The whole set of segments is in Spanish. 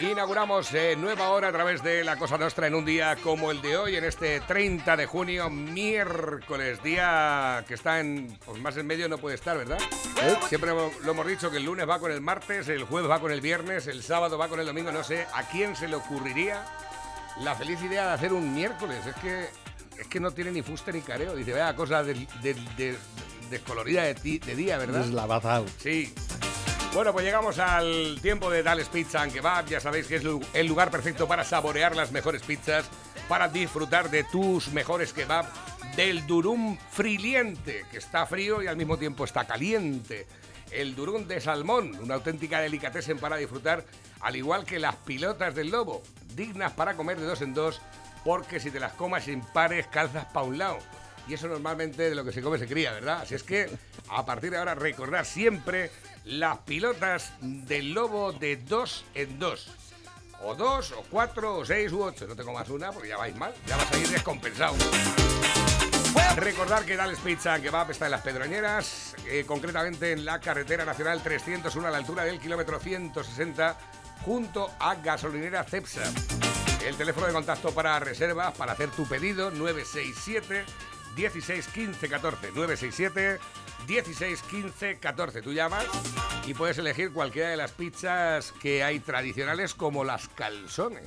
Inauguramos eh, nueva hora a través de La Cosa Nostra en un día como el de hoy, en este 30 de junio, miércoles, día que está en pues más en medio no puede estar, ¿verdad? Siempre lo hemos dicho que el lunes va con el martes, el jueves va con el viernes, el sábado va con el domingo, no sé a quién se le ocurriría la feliz idea de hacer un miércoles, es que es que no tiene ni fuste ni careo, dice, vea, cosa de, de, de- descolorida de, ti- de día, ¿verdad? Deslavazado. Sí. Bueno, pues llegamos al tiempo de Dales Pizza and Kebab. Ya sabéis que es el lugar perfecto para saborear las mejores pizzas, para disfrutar de tus mejores kebab, del durum friliente, que está frío y al mismo tiempo está caliente. El durum de salmón, una auténtica delicatessen para disfrutar, al igual que las pilotas del lobo, dignas para comer de dos en dos, porque si te las comas sin pares, calzas pa' un lado. Y eso normalmente de lo que se come se cría, ¿verdad? Así es que a partir de ahora recordar siempre las pilotas del lobo de dos en dos. O dos, o cuatro, o seis, u ocho. No te comas una porque ya vais mal, ya vas a ir descompensado. Recordar que Dales Pizza and Kebab está en Las Pedroñeras, eh, concretamente en la carretera nacional 301 a la altura del kilómetro 160, junto a Gasolinera Cepsa. El teléfono de contacto para reservas, para hacer tu pedido, 967 16 15 14. 967 16 15 14. Tú llamas y puedes elegir cualquiera de las pizzas que hay tradicionales como las calzones.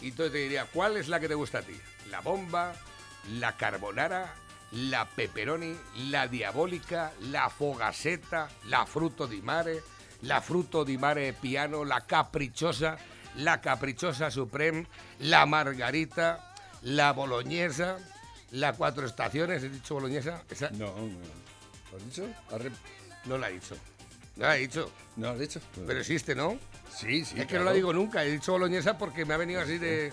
Y entonces te diría, ¿cuál es la que te gusta a ti? ¿La bomba? ¿La carbonara? ¿La pepperoni? ¿La diabólica? ¿La fogaseta? ¿La fruto di mare? ¿La fruto di mare piano? ¿La caprichosa? ¿La caprichosa supreme? ¿La margarita? ¿La boloñesa? ¿La cuatro estaciones? ¿He dicho boloñesa? Esa No, no. ¿Lo has dicho? ¿Has re- no la he dicho. No la he dicho. ¿No lo has dicho? Pero existe, ¿no? sí, sí. es que no la digo nunca. He dicho boloñesa porque me ha venido así de...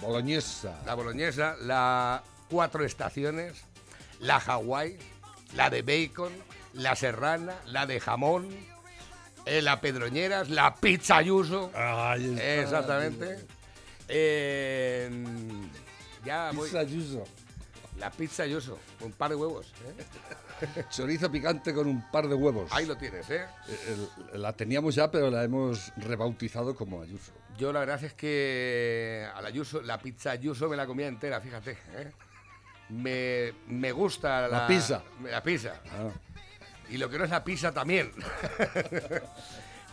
Boloñesa. la boloñesa, la cuatro estaciones, la Hawái, la de bacon, la serrana, la de jamón, eh, la pedroñeras, la pizza está. exactamente. Eh, ya voy. Pizza Ayuso. La pizza ayuso, un par de huevos. ¿eh? Chorizo picante con un par de huevos. Ahí lo tienes, ¿eh? Eh, la teníamos ya, pero la hemos rebautizado como Ayuso. Yo la verdad es que a la Ayuso, la pizza Ayuso me la comía entera, fíjate. ¿eh? Me, me gusta la, La pizza. La pizza. Ah, Y lo que no es la pizza también.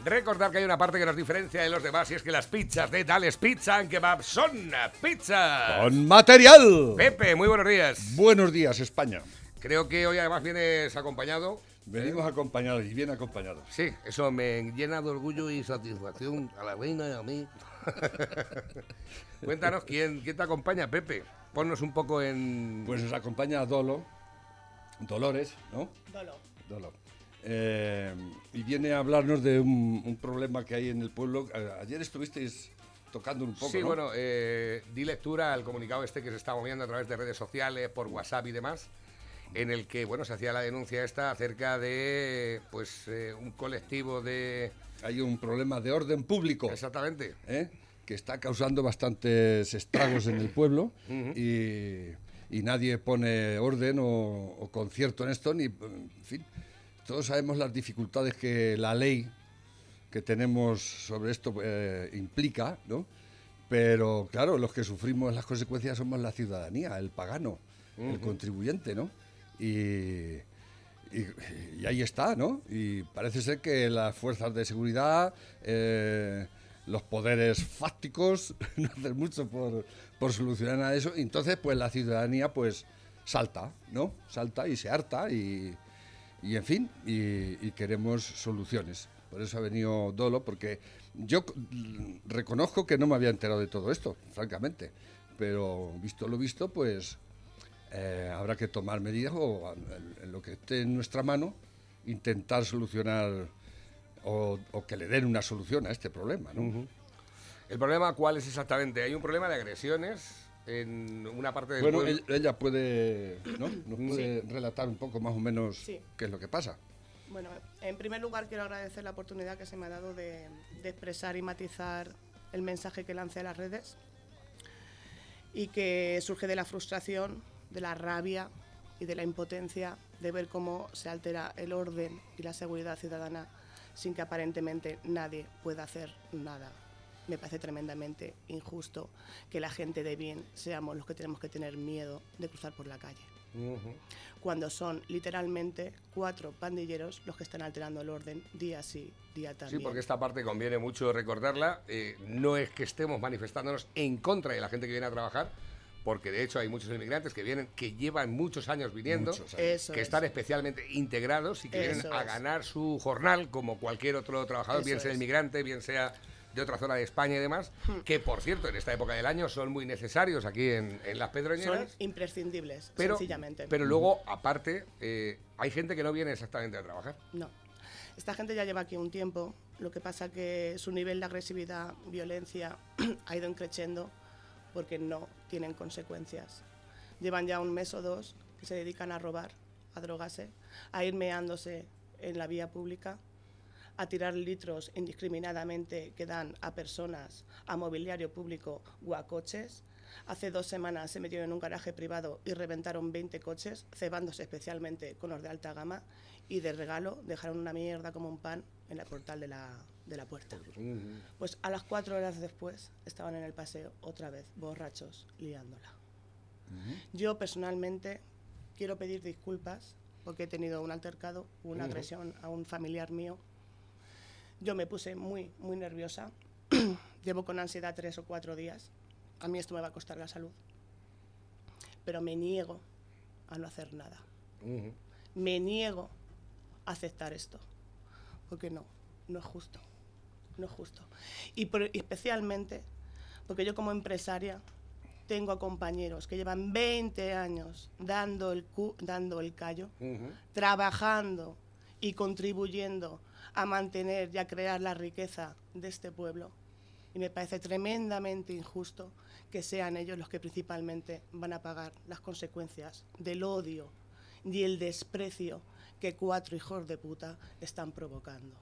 Recordar que hay una parte que nos diferencia de los demás y es que las pizzas de Dales Pizza and Kebab son pizzas. ¡Con material! Pepe, muy buenos días. Buenos días, España. Creo que hoy además vienes acompañado. Venimos acompañados y bien acompañados. Sí, eso me llena de orgullo y satisfacción a la reina y a mí. Cuéntanos quién, quién te acompaña, Pepe. Ponnos un poco en. Pues nos acompaña Dolo, Dolores, ¿no? Dolo. Dolo. Eh, y viene a hablarnos de un, un problema que hay en el pueblo. Ayer estuvisteis tocando un poco, sí, ¿no? bueno, eh, di lectura al comunicado este que se está moviendo a través de redes sociales, por WhatsApp y demás, en el que, bueno, se hacía la denuncia esta acerca de, pues, eh, un colectivo de... Hay un problema de orden público. Exactamente. ¿eh? que está causando bastantes estragos en el pueblo y, y nadie pone orden o, o concierto en esto, ni, en fin, todos sabemos las dificultades que la ley que tenemos sobre esto eh, implica, ¿no? Pero claro, los que sufrimos las consecuencias somos la ciudadanía, el pagano, el contribuyente, ¿no? Y, y, y ahí está, ¿no? Y parece ser que las fuerzas de seguridad, eh, los poderes fácticos, no hacen mucho por, por solucionar nada de eso. Y entonces, pues la ciudadanía, pues salta, ¿no? Salta y se harta y, y en fin, y, queremos soluciones. Por eso ha venido Dolo, porque yo reconozco que no me había enterado de todo esto, francamente. Pero visto lo visto, pues eh, habrá que tomar medidas o en, lo que esté en nuestra mano, intentar solucionar o, o que le den una solución a este problema. ¿no? ¿El problema cuál es exactamente? Hay un problema de agresiones en una parte del Bueno, pueblo. ella, ella puede, ¿no? Nos puede relatar un poco más o menos Sí. qué es lo que pasa. Bueno, en primer lugar quiero agradecer la oportunidad que se me ha dado de, de expresar y matizar el mensaje que lancé a las redes y que surge de la frustración, de la rabia y de la impotencia de ver cómo se altera el orden y la seguridad ciudadana sin que aparentemente nadie pueda hacer nada. Me parece tremendamente injusto que la gente de bien seamos los que tenemos que tener miedo de cruzar por la calle. Cuando son literalmente cuatro pandilleros los que están alterando el orden día sí, día también. Sí, porque esta parte conviene mucho recordarla. Eh, no es que estemos manifestándonos en contra de la gente que viene a trabajar, porque de hecho hay muchos inmigrantes que vienen, que llevan muchos años viniendo, que están especialmente integrados y que vienen a ganar su jornal como cualquier otro trabajador, bien sea inmigrante, bien sea de otra zona de España y demás, hmm. que por cierto en esta época del año son muy necesarios aquí en, las Pedroñeras. Son imprescindibles, sencillamente. Pero luego, aparte, eh, hay gente que no viene exactamente a trabajar. No. Esta gente ya lleva aquí un tiempo, lo que pasa que su nivel de agresividad, violencia, ha ido creciendo porque no tienen consecuencias. Llevan ya un mes o dos que se dedican a robar, a drogarse, a ir meándose en la vía pública a tirar litros indiscriminadamente que dan a personas, a mobiliario público o a coches. Hace dos semanas se metieron en un garaje privado y reventaron 20 coches, cebándose especialmente con los de alta gama, y de regalo dejaron una mierda como un pan en el portal de la, de la puerta. Pues a las cuatro horas después estaban en el paseo otra vez, borrachos, liándola. Yo personalmente quiero pedir disculpas porque he tenido un altercado, una agresión a un familiar mío yo me puse muy, muy nerviosa. Llevo con ansiedad tres o cuatro días. A mí esto me va a costar la salud. Pero me niego a no hacer nada. Me niego a aceptar esto. Porque no, no es justo. No es justo. Y, especialmente porque yo como empresaria tengo a compañeros que llevan 20 años dando el, dando el callo, trabajando y contribuyendo a mantener y a crear la riqueza de este pueblo. Y me parece tremendamente injusto que sean ellos los que principalmente van a pagar las consecuencias del odio y el desprecio que cuatro hijos de puta están provocando.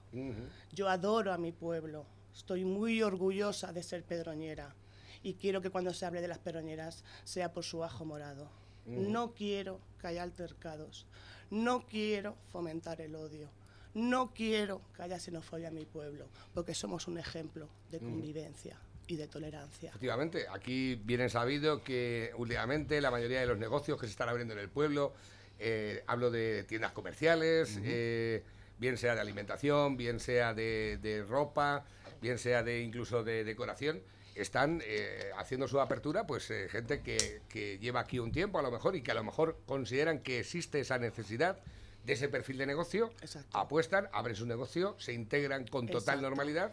Yo adoro a mi pueblo, estoy muy orgullosa de ser pedroñera y quiero que cuando se hable de las pedroñeras sea por su ajo morado. No quiero que haya altercados, no quiero fomentar el odio. No quiero que haya xenofobia en mi pueblo, porque somos un ejemplo de convivencia. y de tolerancia. Efectivamente, aquí viene sabido que últimamente la mayoría de los negocios que se están abriendo en el pueblo, eh, hablo de tiendas comerciales, eh, bien sea de alimentación, bien sea de, ropa, bien sea de incluso de decoración, están eh, haciendo su apertura, pues gente que, que, lleva aquí un tiempo a lo mejor y que a lo mejor consideran que existe esa necesidad de ese perfil de negocio, apuestan, abren su negocio, se integran con total normalidad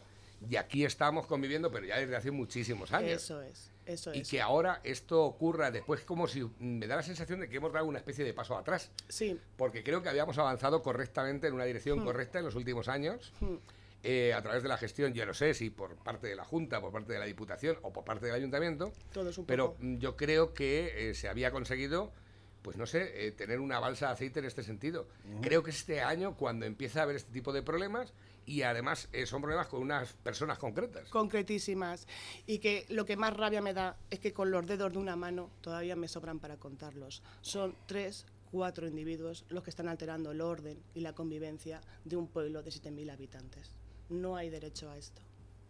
y aquí estamos conviviendo, pero ya desde hace muchísimos años. Eso es, eso es. Y que ahora esto ocurra después como si me da la sensación de que hemos dado una especie de paso atrás. Sí. Porque creo que habíamos avanzado correctamente en una dirección hmm. correcta en los últimos años. Hmm. Eh, a través de la gestión, ya no sé si por parte de la Junta, por parte de la Diputación o por parte del Ayuntamiento, Todo es un pero yo creo que eh, se había conseguido pues no sé, eh, tener una balsa de aceite en este sentido. Creo que este año cuando empieza a haber este tipo de problemas y además eh, son problemas con unas personas concretas. Concretísimas. Y que lo que más rabia me da es que con los dedos de una mano todavía me sobran para contarlos. Son tres, cuatro individuos los que están alterando el orden y la convivencia de un pueblo de 7.000 habitantes. No hay derecho a esto.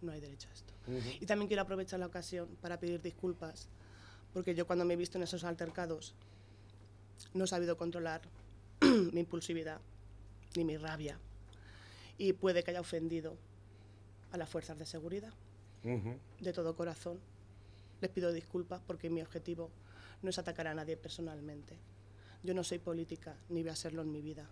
No hay derecho a esto. Y también quiero aprovechar la ocasión para pedir disculpas, porque yo cuando me he visto en esos altercados no he sabido controlar mi impulsividad ni mi rabia y puede que haya ofendido a las fuerzas de seguridad. De todo corazón. Les pido disculpas porque mi objetivo no es atacar a nadie personalmente. Yo no soy política ni voy a serlo en mi vida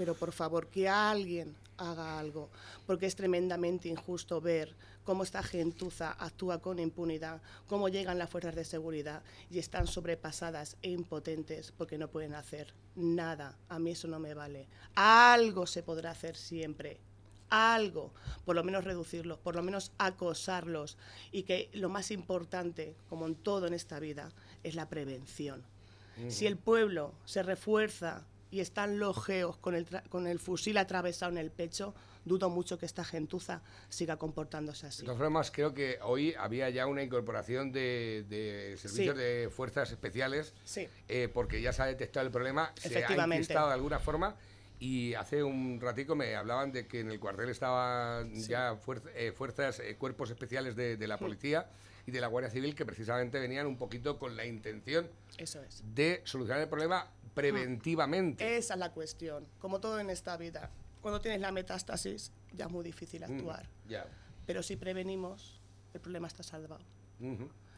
pero por favor que alguien haga algo, porque es tremendamente injusto ver cómo esta gentuza actúa con impunidad, cómo llegan las fuerzas de seguridad y están sobrepasadas e impotentes porque no pueden hacer nada. A mí eso no me vale. Algo se podrá hacer siempre, algo, por lo menos reducirlos, por lo menos acosarlos y que lo más importante, como en todo en esta vida, es la prevención. Si el pueblo se refuerza y están los geos con el, con el fusil atravesado en el pecho, dudo mucho que esta gentuza siga comportándose así. De todas formas, creo que hoy había ya una incorporación de, servicios de fuerzas especiales, sí. Eh, porque ya se ha detectado el problema, se ha inquistado de alguna forma Y hace un ratico me hablaban de que en el cuartel estaban ya eh, fuerzas, eh, cuerpos especiales de, la policía y de la Guardia Civil que precisamente venían un poquito con la intención de solucionar el problema preventivamente. Esa es la cuestión, como todo en esta vida. Cuando tienes la metástasis ya es muy difícil mm, actuar. Pero si prevenimos, el problema está salvado.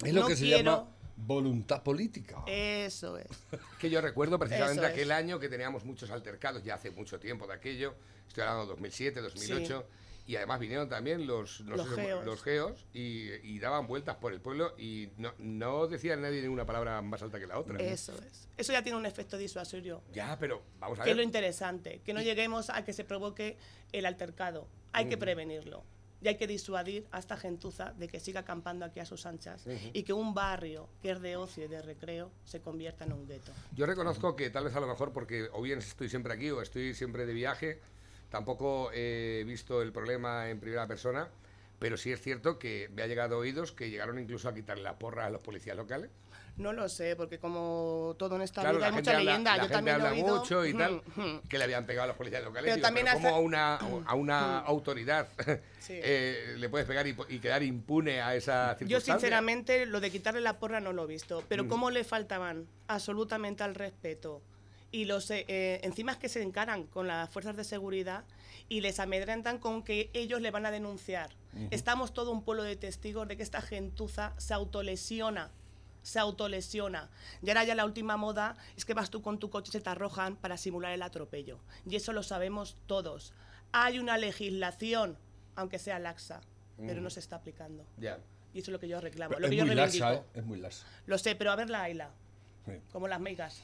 Es lo que se llama voluntad política. Eso es. que yo recuerdo precisamente aquel año que teníamos muchos altercados, ya hace mucho tiempo de aquello, estoy hablando de 2007, 2008. Y además vinieron también los, los, geos, y, daban vueltas por el pueblo y no, no decían nadie ninguna palabra más alta que la otra. Eso es. Eso ya tiene un efecto disuasorio. Ya, pero vamos a ver. Que es lo interesante, que no lleguemos a que se provoque el altercado. Hay que prevenirlo y hay que disuadir a esta gentuza de que siga acampando aquí a sus anchas y que un barrio que es de ocio y de recreo se convierta en un gueto. Yo reconozco que tal vez a lo mejor porque o bien estoy siempre aquí o estoy siempre de viaje, tampoco he visto el problema en primera persona, pero sí es cierto que me ha llegado oídos que llegaron incluso a quitarle la porra a los policías locales. No lo sé, porque como todo en esta vida hay mucha leyenda. La Yo también habla mucho y tal, que le habían pegado a los policías locales. Pero, también como a una, a una autoridad eh, le puedes pegar y, quedar impune a esa circunstancia. Yo sinceramente lo de quitarle la porra no lo he visto, pero cómo le faltaban absolutamente al respeto y los eh, eh, encima es que se encaran con las fuerzas de seguridad y les amedrentan con que ellos le van a denunciar. Estamos todo un pueblo de testigos de que esta gentuza se autolesiona se autolesiona. Y ahora ya la última moda es que vas tú con tu coche y se te arrojan para simular el atropello. Y eso lo sabemos todos. Hay una legislación, aunque sea laxa, pero no se está aplicando. Ya. Y eso es lo que yo reclamo. lo que es, yo muy laxa, ¿eh? es muy laxa. Lo sé, pero a ver la Aila. Como las megas.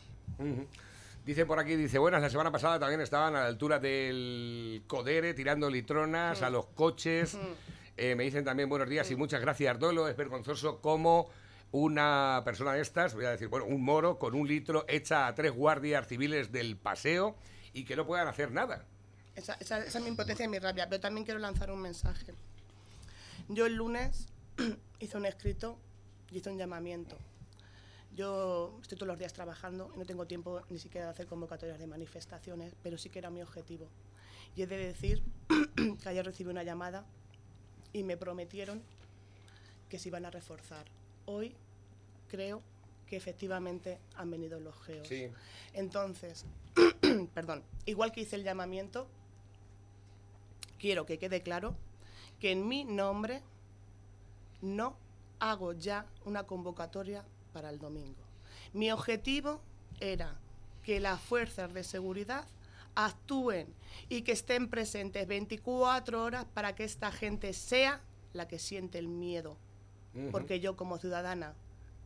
Dice por aquí, dice, buenas, la semana pasada también estaban a la altura del Codere tirando litronas a los coches. Eh, me dicen también buenos días y muchas gracias, Dolo. Es vergonzoso cómo una persona de estas, voy a decir, bueno, un moro con un litro echa a tres guardias civiles del paseo y que no puedan hacer nada. Esa, es mi impotencia y mi rabia, pero también quiero lanzar un mensaje. Yo el lunes hice un escrito y hice un llamamiento. Yo estoy todos los días trabajando y no tengo tiempo ni siquiera de hacer convocatorias de manifestaciones, pero sí que era mi objetivo. Y he de decir que ayer recibí una llamada y me prometieron que se iban a reforzar hoy creo que efectivamente han venido los geos. Sí. Entonces, perdón, igual que hice el llamamiento, quiero que quede claro que en mi nombre no hago ya una convocatoria para el domingo. Mi objetivo era que las fuerzas de seguridad actúen y que estén presentes 24 horas para que esta gente sea la que siente el miedo porque yo como ciudadana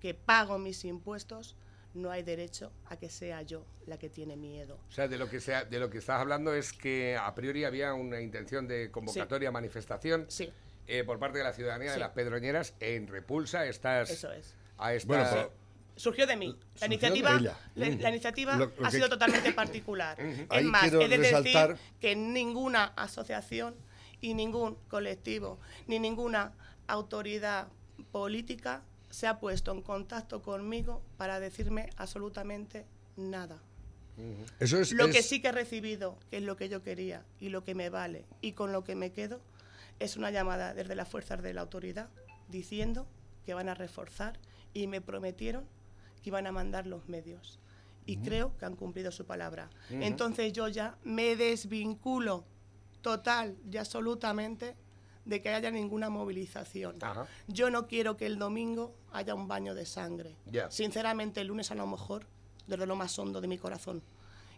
que pago mis impuestos no hay derecho a que sea yo la que tiene miedo. O sea, de lo que sea, de lo que estás hablando es que a priori había una intención de convocatoria, manifestación eh, por parte de la ciudadanía de las Pedroñeras en repulsa estas, Eso es. A esta surgió de mí. La iniciativa, la, iniciativa ha sido totalmente particular. Es más, he de decir que ninguna asociación y ningún colectivo, ni ninguna autoridad política se ha puesto en contacto conmigo para decirme absolutamente nada. Eso es, lo que sí que he recibido, que es lo que yo quería y lo que me vale y con lo que me quedo, es una llamada desde las fuerzas de la autoridad diciendo que van a reforzar y me prometieron que iban a mandar los medios. Y creo que han cumplido su palabra. Entonces yo ya me desvinculo total y absolutamente de que haya ninguna movilización. Yo no quiero que el domingo haya un baño de sangre. Sinceramente, el lunes a lo mejor, desde lo más hondo de mi corazón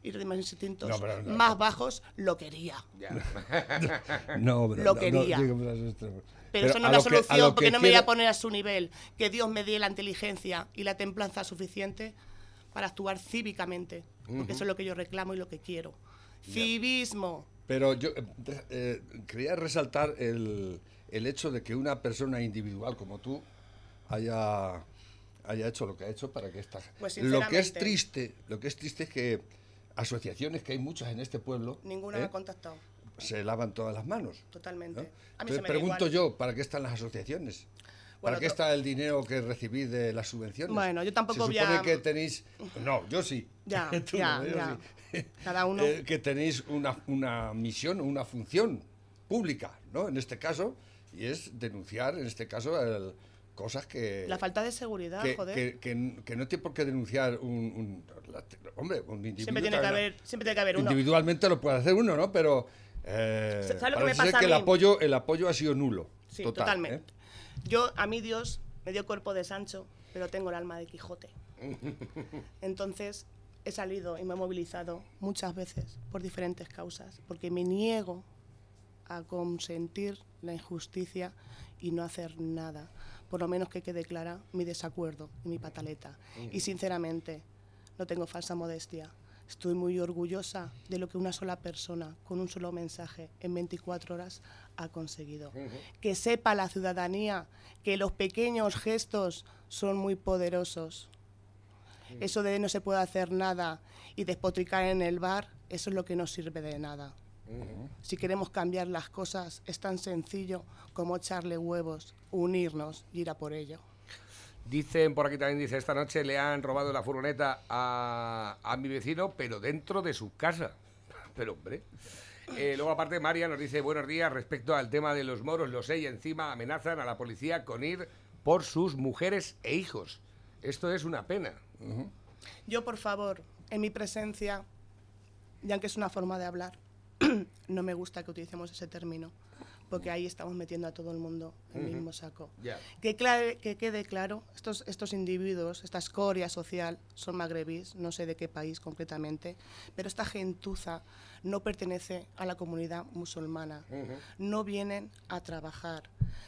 y de mis instintos más bajos, lo quería. no, pero, lo quería. pero, eso no es la solución, porque no me voy a poner a su nivel. Que Dios me dé la inteligencia y la templanza suficiente para actuar cívicamente, porque eso es lo que yo reclamo y lo que quiero. Civismo. Pero yo eh, eh, quería resaltar el, el, hecho de que una persona individual como tú haya, haya hecho lo que ha hecho para que esta... Pues lo que es triste, lo que es triste es que asociaciones, que hay muchas en este pueblo... Ninguna me ha ¿eh? contactado. Se lavan todas las manos. Totalmente. A mí me pregunto yo, ¿para qué están las asociaciones? ¿Para qué está el dinero que recibís de las subvenciones? Bueno, yo tampoco Se voy supone a- que tenéis... No, yo sí. Ya, Tú ya, no, yo ya. sí. Cada uno. Eh, que tenéis una, una misión, una función pública, ¿no? En este caso, y es denunciar, en este caso, el- cosas que... La falta de seguridad, que, joder. que- que- que no tiene por qué denunciar un, un- la- hombre, un individuo. siempre tiene que haber, siempre tiene que haber uno. Individualmente lo puede hacer uno, ¿no? Pero eh, ¿Sabes lo que me pasa que el apoyo, el apoyo ha sido nulo. Sí, total, totalmente. ¿eh? Yo, a mí Dios me dio cuerpo de Sancho, pero tengo el alma de Quijote. Entonces, he salido y me he movilizado muchas veces por diferentes causas, porque me niego a consentir la injusticia y no hacer nada. Por lo menos que quede clara mi desacuerdo y mi pataleta. Y sinceramente, no tengo falsa modestia. Estoy muy orgullosa de lo que una sola persona, con un solo mensaje, en 24 horas ha conseguido. Que sepa la ciudadanía que los pequeños gestos son muy poderosos. Eso de no se puede hacer nada y despotricar en el bar, eso es lo que no sirve de nada. Si queremos cambiar las cosas, es tan sencillo como echarle huevos, unirnos y ir a por ello. Dicen por aquí también, dice, esta noche le han robado la furgoneta a, a mi vecino, pero dentro de su casa. Pero hombre. Eh, luego aparte María nos dice, buenos días, respecto al tema de los moros, los sé y encima amenazan a la policía con ir por sus mujeres e hijos. Esto es una pena. Yo, por favor, en mi presencia, ya que es una forma de hablar, no me gusta que utilicemos ese término, porque ahí estamos metiendo a todo el mundo en el mismo saco. Ya. Que, clare- que quede claro, estos, estos individuos, esta escoria social, son magrebís, no sé de qué país concretamente, pero esta gentuza no pertenece a la comunidad musulmana. No vienen a trabajar.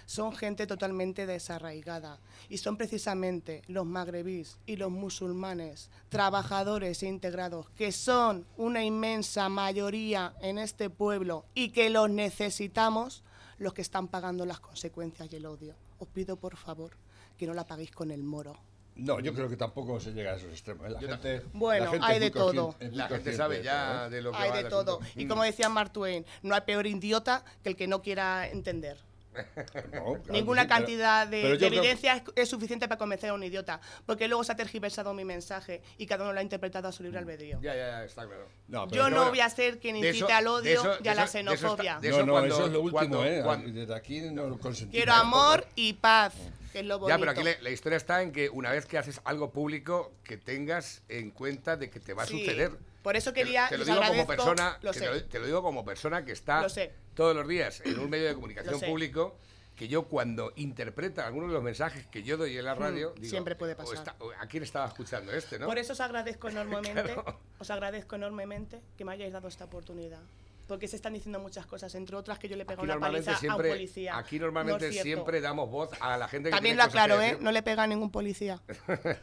Son gente totalmente desarraigada. Y son precisamente los magrebís y los musulmanes, trabajadores e integrados, que son una inmensa mayoría en este pueblo y que los necesitamos, los que están pagando las consecuencias y el odio. Os pido, por favor, que no la paguéis con el moro. No, yo creo que tampoco se llega a esos extremos. ¿eh? La gente, Bueno, la gente hay de todo. La gente sabe ya ¿eh? de lo que Hay va de todo. asunto. Y como decía Mark Twain, no hay peor idiota que el que no quiera entender. No, claro Ninguna pero- cantidad de, pero evidencia es, es suficiente para convencer a un idiota. Porque luego se ha tergiversado mi mensaje y cada uno lo ha interpretado a su libre albedrío. Ya, ya, ya, está claro. No, pero- Yo no bueno, voy a ser quien incite eso- al odio eso- y a la eso- de eso está- xenofobia. no, eso no, cuando- eso es lo último, cuando- ¿eh? cuando- Desde aquí no lo consentimos. Quiero amor y paz, que es lo bonito. Ya, pero aquí la, la historia está en que una vez que haces algo público, que tengas en cuenta de que te va a Sí, suceder. Por eso Te lo- quería- Te, lo digo como persona, lo te, lo, te lo digo como persona que está Lo sé. todos los días en un medio de comunicación público. Que yo cuando interpreta algunos de los mensajes que yo doy en la radio, digo, Hmm, siempre puede "O pasar". está- o ¿a quién estaba escuchando este, no? Por eso os agradezco enormemente, Claro. os agradezco enormemente que me hayáis dado esta oportunidad. Porque se están diciendo muchas cosas, entre otras que yo le pego una paliza a un policía. aquí No normalmente siempre damos voz a la gente que También tiene lo aclaro, ¿eh? No le pega a ningún policía.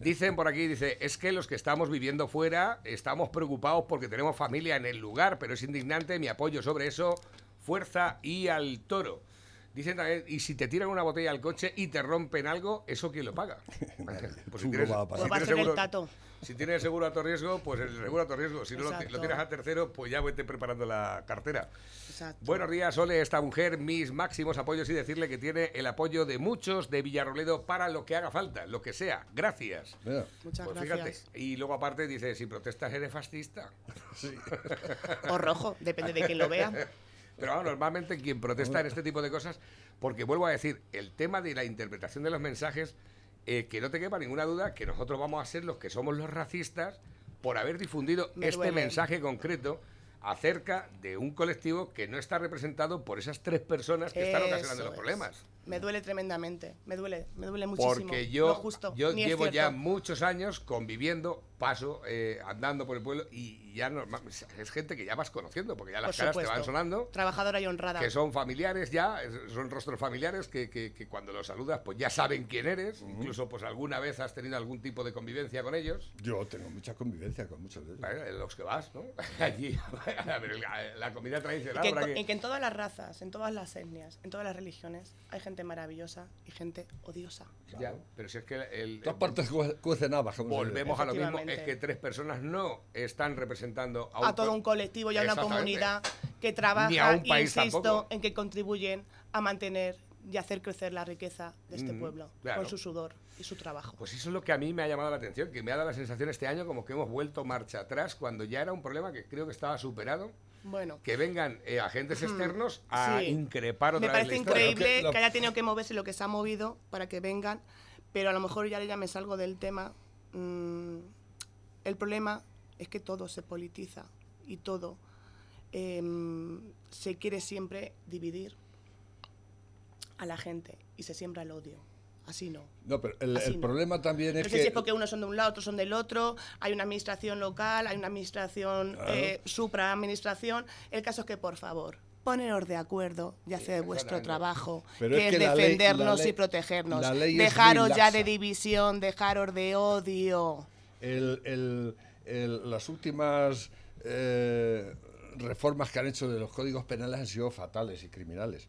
Dicen por aquí, dice, es que los que estamos viviendo fuera estamos preocupados porque tenemos familia en el lugar, pero es indignante mi apoyo sobre eso, fuerza y al toro. Dicen también, y si te tiran una botella al coche y te rompen algo, ¿eso quién lo paga? pues. Pues va a ser el tato. Si tienes seguro a tu riesgo, pues el seguro a tu riesgo. Si no lo, lo tienes a tercero, pues ya vete preparando la cartera. Exacto. Buenos días, Ole, esta mujer, mis máximos apoyos y decirle que tiene el apoyo de muchos de Villarroledo para lo que haga falta, lo que sea. Gracias. Mira, Muchas Pues gracias. fíjate, y luego aparte dice, si protestas eres fascista. O rojo, depende de quién lo vea. Pero vamos, normalmente quien protesta en este tipo de cosas, porque vuelvo a decir, el tema de la interpretación de los mensajes, eh, que no te quepa ninguna duda que nosotros vamos a ser los que somos los racistas por haber difundido Me este duele. mensaje concreto acerca de un colectivo que no está representado por esas tres personas que están ocasionando los es. problemas. Me duele tremendamente, me duele, me duele muchísimo. Porque No yo, justo, yo llevo ya muchos años conviviendo, paso, eh, andando por el pueblo y ya norma- es gente que ya vas conociendo, porque ya las Por caras te van sonando. Trabajadora y honrada. que son familiares ya, son rostros familiares que, que- que cuando los saludas pues ya saben quién eres, incluso pues alguna vez has tenido algún tipo de convivencia con ellos, yo tengo mucha convivencia con muchos de ellos. los que vas, ¿no? Allí, a ver, la, la comida Y tradicional. que, en, habrá to- que- y que en todas las razas, en todas las etnias, en todas las religiones, hay gente maravillosa y gente odiosa. Ya, pero si es que el, todas partes cu- cuecen habas, volvemos a lo mismo, es que tres personas no están representando a, A todo un colectivo y a una comunidad que trabaja un país y insisto tampoco. en que contribuyen a mantener y hacer crecer la riqueza de este Mm, pueblo claro. con su sudor y su trabajo. Pues eso es lo que a mí me ha llamado la atención, que me ha dado la sensación este año como que hemos vuelto marcha atrás cuando ya era un problema que creo que estaba superado. Bueno, Que vengan eh, agentes externos a sí. increpar otra me vez parece la increíble Lo que- lo- que haya tenido que moverse lo que se ha movido para que vengan, pero a lo mejor ya, ya me salgo del tema. Mm, el problema es que todo se politiza y todo em, se quiere siempre dividir a la gente y se siembra el odio. Así no. No, pero el, no. problema también No es sé que... si es porque unos son de un lado, otros son del otro, hay una administración local, hay una administración Claro. eh, supra-administración. El caso es que, por favor, poneros de acuerdo y hacer vuestro trabajo, Pero que es la ley- defendernos la ley- y protegernos. dejaros ya de división, dejaros de odio. El- el- el- las últimas eh, reformas que han hecho de los códigos penales han sido fatales y criminales.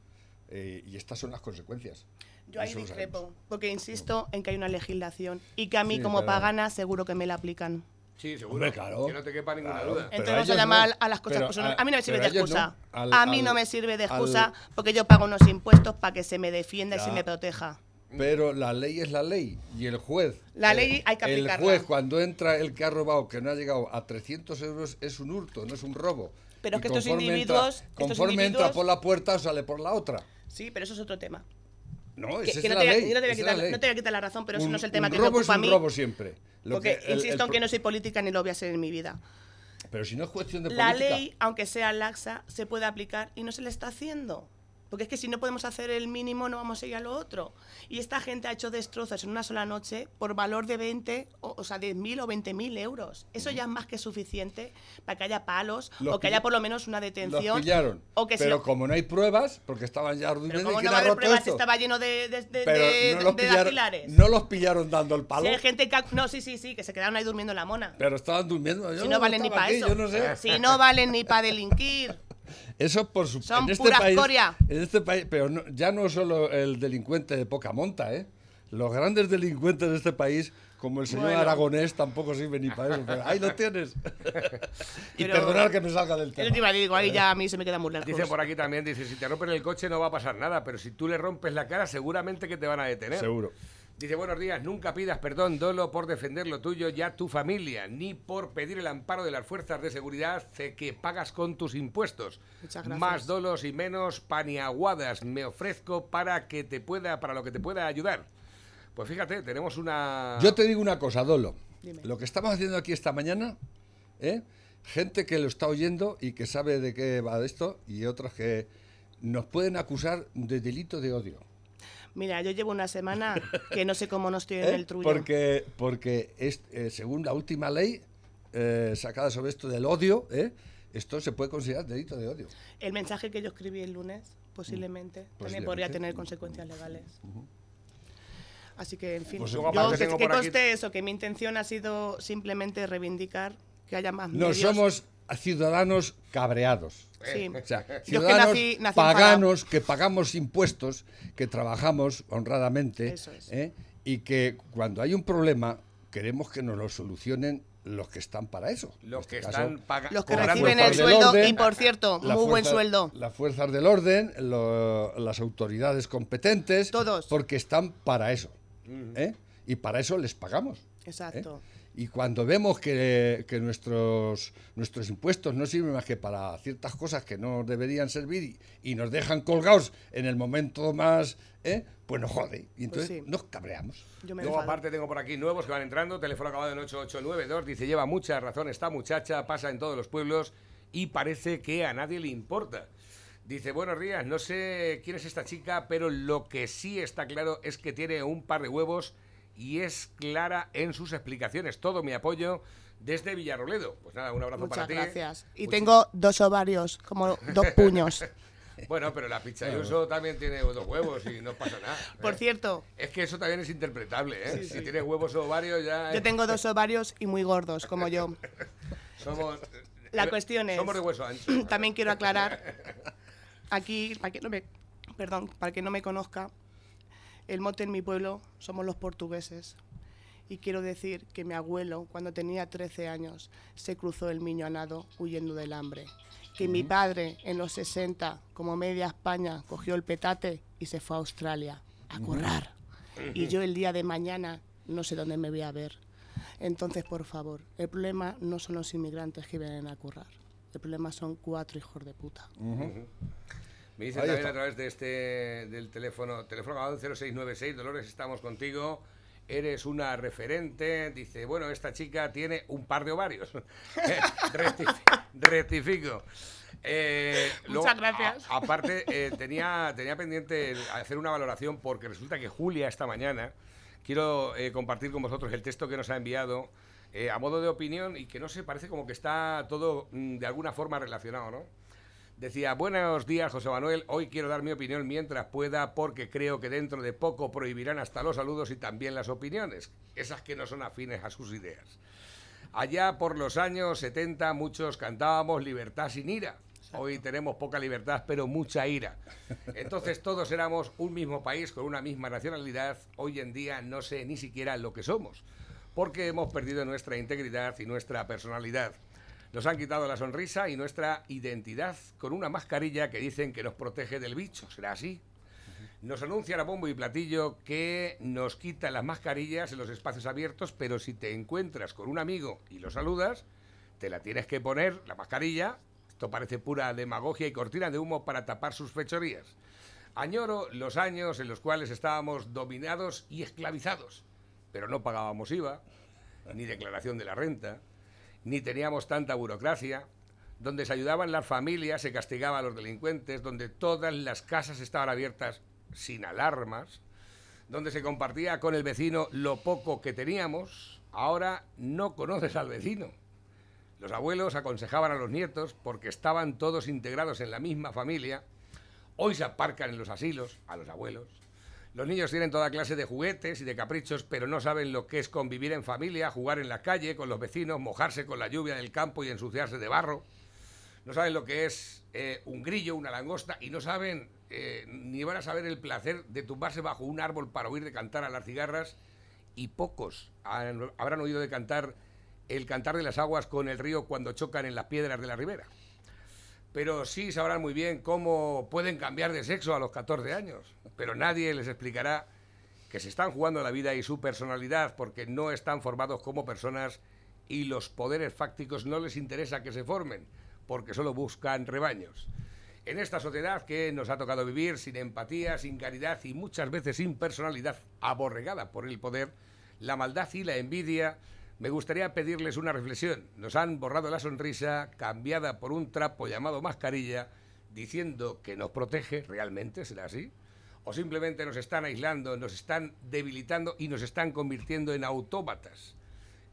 Eh, y estas son las consecuencias. Yo ahí discrepo, porque insisto en que hay una legislación y que a mí Sí, como pero- pagana seguro que me la aplican. Sí, seguro. Hombre, claro. Que no te quepa ninguna Claro. duda. Entonces vamos a llamar no. a las cosas Pero a- A mí no me sirve de no. excusa. Al- a mí al- no me sirve de al- excusa porque yo pago unos impuestos para que se me defienda y se me proteja. Pero la ley es la ley y el juez. eh, La ley hay que El aplicarla. juez, cuando entra el que ha robado, que no ha llegado a 300 euros, es un hurto, no es un robo. Pero es que estos individuos- Entra, estos conforme entra por la puerta, sale por la otra. Sí, pero eso es otro tema. No, Que- esa que es no la te voy a- ley. yo no te voy a esa es quitar- la ley. no te voy a quitar la razón, pero eso Un- no es el tema que me ocupa a es mí. un robo siempre. Lo Porque que- el- insisto el en que no soy política ni lo voy a ser en mi vida. Pero si no es cuestión de La política. ley, aunque sea laxa, se puede aplicar y no se le está haciendo. Porque es que si no podemos hacer el mínimo, no vamos a ir a lo otro. Y esta gente ha hecho destrozos en una sola noche por valor de 20, o, o sea, 10.000 o 20.000 euros. Eso ya es más que suficiente para que haya palos Los o que haya por lo menos una Los detención. pillaron. O que si pero lo- como no hay pruebas, porque estaban ya Pero como no va a haber pruebas, esto? estaba lleno de, de, de, Pero de- no los pillaron, no los pillaron dando el palo. Si hay gente que... No, sí, sí, sí, que se quedaron ahí durmiendo en la mona. Pero estaban durmiendo. Yo si no valen ni para eso. Yo no sé. Si no valen ni para delinquir. Eso por su Son en este pura país, escoria. En este país, pero no- ya no solo el delincuente de poca monta, ¿eh? Los grandes delincuentes de este país, como el señor Bueno. Aragonés, tampoco sirven ni para eso. Pero ahí lo tienes. y Pero- perdonar que me salga del Yo tema. te iba a decir, ahí ya a mí se me queda muy lejos. Dice por aquí también, dice, si te rompen el coche no va a pasar nada, pero si tú le rompes la cara seguramente que te van a detener. Seguro. Dice, buenos días, nunca pidas perdón, Dolo, por defender lo tuyo y a tu familia, ni por pedir el amparo de las fuerzas de seguridad que pagas con tus impuestos. Muchas gracias. Más dolos y menos paniaguadas me ofrezco para que te pueda, para lo que te pueda ayudar. Pues fíjate, tenemos una... Yo te digo una cosa, Dolo. Dime. Lo que estamos haciendo aquí esta mañana, ¿eh? gente que lo está oyendo y que sabe de qué va esto, y otros que nos pueden acusar de delito de odio. Mira, yo llevo una semana que no sé cómo no estoy en ¿eh? el trullo. Porque, porque es, eh, según la última ley eh, sacada sobre esto del odio, ¿eh? esto se puede considerar delito de odio. El mensaje que yo escribí el lunes, posiblemente, también podría tener consecuencias legales. Así que, en fin, Pues yo, aparte que, que aquí- conste eso, que mi intención ha sido simplemente reivindicar que haya más No medios. somos ciudadanos cabreados. Sí. O sea, que ciudadanos nací- nací paganos que pagamos impuestos, que trabajamos honradamente Eso es. ¿eh? y que cuando hay un problema queremos que nos lo solucionen los que están para eso. Los este que caso, están pagando... Los que reciben el sueldo, orden, y por cierto, muy buen sueldo. Las fuerzas del orden, lo- las autoridades competentes, Todos. porque están para eso. ¿eh? Y para eso les pagamos. ¿eh? Y cuando vemos que, que nuestros, nuestros impuestos no sirven más que para ciertas cosas que no deberían servir y, y nos dejan colgados en el momento más, ¿eh? pues nos jode. Y entonces sí. nos cabreamos. Yo me Luego enfado. aparte tengo por aquí nuevos que van entrando, teléfono acabado en 8892, dice, lleva mucha razón esta muchacha, pasa en todos los pueblos y parece que a nadie le importa. Dice, buenos días, no sé quién es esta chica, pero lo que sí está claro es que tiene un par de huevos y es clara en sus explicaciones. Todo mi apoyo desde Villarroledo. Pues nada, un abrazo Muchas para ti. gracias. Y tengo dos ovarios, como dos puños. Bueno, pero la pizza Ayuso también tiene dos huevos y no pasa nada. Por cierto, Es que eso también es interpretable, ¿eh? Sí, si tienes huevos o ovarios ya... yo tengo dos ovarios y muy gordos, como yo. Somos... La eh, cuestión es- Somos de hueso ancho. También quiero aclarar aquí, para que no me, perdón, para que no me conozca, el mote en mi pueblo somos los portugueses. Y quiero decir que mi abuelo, cuando tenía 13 años, se cruzó el Miño a nado huyendo del hambre. que mi padre en los 60, como media España, cogió el petate y se fue a Australia a currar. Y yo el día de mañana no sé dónde me voy a ver. Entonces, por favor, el problema no son los inmigrantes que vienen a currar. El problema son cuatro hijos de puta. Me dicen también está. a través de este del teléfono, teléfono acabado en 0696, Dolores, estamos contigo. Eres una referente. Dice, bueno, esta chica tiene un par de ovarios. Rectifi- Rectifico. Eh, Muchas gracias. a- aparte, eh, tenía, tenía pendiente hacer una valoración porque resulta que Julia esta mañana, quiero eh, compartir con vosotros el texto que nos ha enviado eh, a modo de opinión y que no sé, parece como que está todo mm, de alguna forma relacionado, ¿no? Decía, buenos días José Manuel, hoy quiero dar mi opinión mientras pueda porque creo que dentro de poco prohibirán hasta los saludos y también las opiniones, esas que no son afines a sus ideas. Allá por los años 70 muchos cantábamos libertad sin ira. Hoy tenemos poca libertad, pero mucha ira. Entonces todos éramos un mismo país con una misma nacionalidad. Hoy en día no sé ni siquiera lo que somos, porque hemos perdido nuestra integridad y nuestra personalidad. Nos han quitado la sonrisa y nuestra identidad con una mascarilla que dicen que nos protege del bicho. ¿Será así? Nos anuncian a bombo y platillo que nos quitan las mascarillas en los espacios abiertos, pero si te encuentras con un amigo y lo saludas, te la tienes que poner, la mascarilla. Esto parece pura demagogia y cortina de humo para tapar sus fechorías. Añoro los años en los cuales estábamos dominados y esclavizados, pero no pagábamos IVA, ni declaración de la renta, ni teníamos tanta burocracia, donde se ayudaban las familias, se castigaba a los delincuentes, donde todas las casas estaban abiertas sin alarmas, donde se compartía con el vecino lo poco que teníamos, ahora no conoces al vecino. Los abuelos aconsejaban a los nietos porque estaban todos integrados en la misma familia. Hoy se aparcan en los asilos a los abuelos. Los niños tienen toda clase de juguetes y de caprichos, pero no saben lo que es convivir en familia, jugar en la calle con los vecinos, mojarse con la lluvia del campo y ensuciarse de barro. No saben lo que es eh, un grillo, una langosta, y no saben eh, ni van a saber el placer de tumbarse bajo un árbol para oír de cantar a las cigarras. Y pocos han- habrán oído de cantar el cantar de las aguas con el río cuando chocan en las piedras de la ribera. Pero sí sabrán muy bien cómo pueden cambiar de sexo a los 14 años. Pero nadie les explicará que se están jugando la vida y su personalidad porque no están formados como personas y los poderes fácticos no les interesa que se formen porque solo buscan rebaños. En esta sociedad que nos ha tocado vivir sin empatía, sin caridad y muchas veces sin personalidad, aborregada por el poder, la maldad y la envidia, me gustaría pedirles una reflexión. Nos han borrado la sonrisa, cambiada por un trapo llamado mascarilla, diciendo que nos protege, ¿realmente será así? ¿O simplemente nos están aislando, nos están debilitando y nos están convirtiendo en autómatas?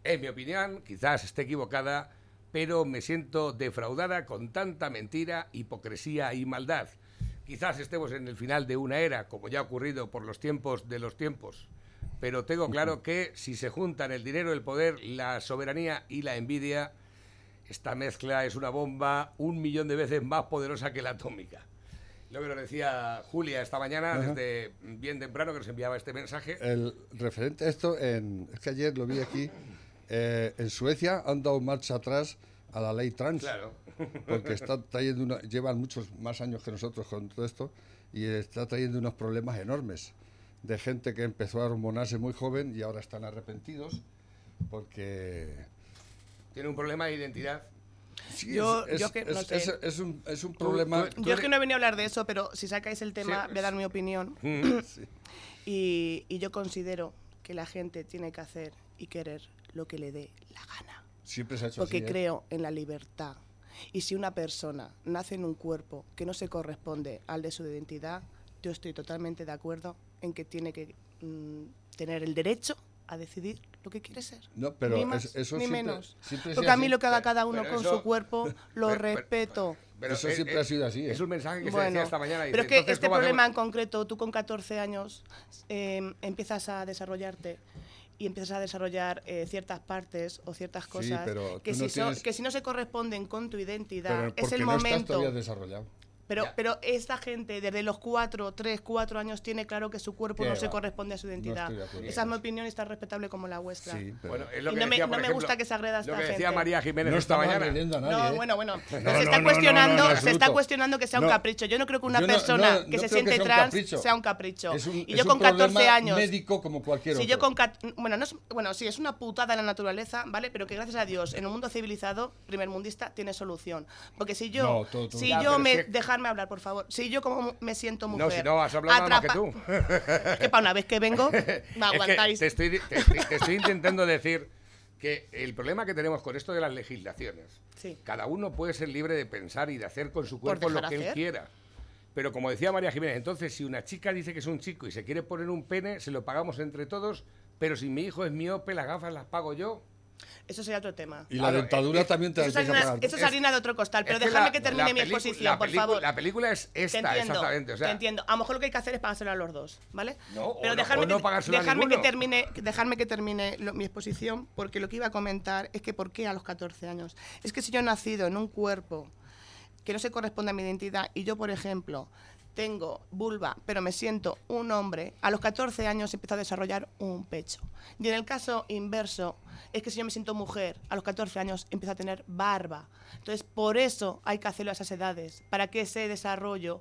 En mi opinión, quizás esté equivocada, pero me siento defraudada con tanta mentira, hipocresía y maldad. Quizás estemos en el final de una era, como ya ha ocurrido por los tiempos de los tiempos. Pero tengo claro que si se juntan el dinero, el poder, la soberanía y la envidia, esta mezcla es una bomba un millón de veces más poderosa que la atómica. Lo que nos decía Julia esta mañana, Ajá. desde bien temprano, que nos enviaba este mensaje. El referente a esto, en, es que ayer lo vi aquí, eh, en Suecia han dado marcha atrás a la ley trans. Claro. Porque está trayendo una- llevan muchos más años que nosotros con todo esto y está trayendo unos problemas enormes de gente que empezó a hormonarse muy joven y ahora están arrepentidos porque Tiene un problema de identidad. sí, Yo- es, yo que no es- sé. es- es un, es un Tú- problema tú- Yo es que no he venido a hablar de eso, pero si sacáis el tema, Sí, voy a dar mi opinión. sí. Y, y yo considero que la gente tiene que hacer y querer lo que le dé la gana. siempre se ha hecho Porque así, ¿eh? creo en la libertad. Y si una persona nace en un cuerpo que no se corresponde al de su identidad, yo estoy totalmente de acuerdo en que tiene que mm, tener el derecho a decidir lo que quiere ser. No, pero ni más es- eso ni siempre- menos. siempre Porque a mí así. lo que haga cada uno pero con eso- su cuerpo lo pero- pero- respeto. Eso siempre ha sido así, ¿eh? Es un mensaje que se Bueno, decía esta mañana. pero es que este ¿cómo problema en concreto, tú con 14 años eh, empiezas a desarrollarte y empiezas a desarrollar eh, ciertas partes o ciertas cosas que, si no que si no se corresponden con tu identidad, Pero es el no estás momento. todavía desarrollado. Pero, Ya. pero esta gente desde los 4, 3, 4 años tiene claro que su cuerpo no se corresponde a su identidad. Esa es mi opinión y tan respetable como la vuestra. Sí, pero- Bueno, es lo Y que no me- no gusta que se agreda a Lo esta que decía gente. María Jiménez no esta mañana. a nadie. No, ¿eh? bueno, bueno. No, se no, está no, no, cuestionando, se está cuestionando que sea un capricho. Yo no creo que una persona no- que no se siente sea un trans capricho. sea un capricho. Es un, y es yo un con 14 problema años. médico como cualquier Si otro. yo con bueno, no es- bueno, sí, es una putada la naturaleza, ¿vale? Pero que gracias a Dios, en un mundo civilizado, primermundista, tiene solución. Porque si yo, si me, que- dejarme hablar, por favor, si yo como me siento mujer, No, si no, has hablado nada más que atrapa- tú. Es que para una vez que vengo, me Es que aguantáis. te, estoy, te, estoy- te estoy intentando decir que el problema que tenemos con esto de las legislaciones, Sí. cada uno puede ser libre de pensar y de hacer con su cuerpo lo que él quiera. Pero como decía María Jiménez, entonces si una chica dice que es un chico y se quiere poner un pene, se lo pagamos entre todos, pero si mi hijo es miope, las gafas las pago yo. Eso sería otro tema. Y la Claro, dentadura es- también te Eso harina, pagar. eso es harina de otro costal, pero déjame que termine mi exposición, por favor. La película es Te esta, entiendo, exactamente. O sea, te entiendo. A lo mejor lo que hay que hacer es pagárselo a los dos, ¿vale? No, o Pero no- dejarme, o no que, pagárselo a dejarme que termine, dejarme que termine lo- mi exposición, porque lo que iba a comentar es que ¿por qué a los 14 años? Es que si yo he nacido en un cuerpo que no se corresponde a mi identidad y yo, por ejemplo, tengo vulva, pero me siento un hombre, a los 14 años empiezo a desarrollar un pecho. Y en el caso inverso, es que si yo me siento mujer, a los 14 años empiezo a tener barba. Entonces, por eso hay que hacerlo a esas edades, para que ese desarrollo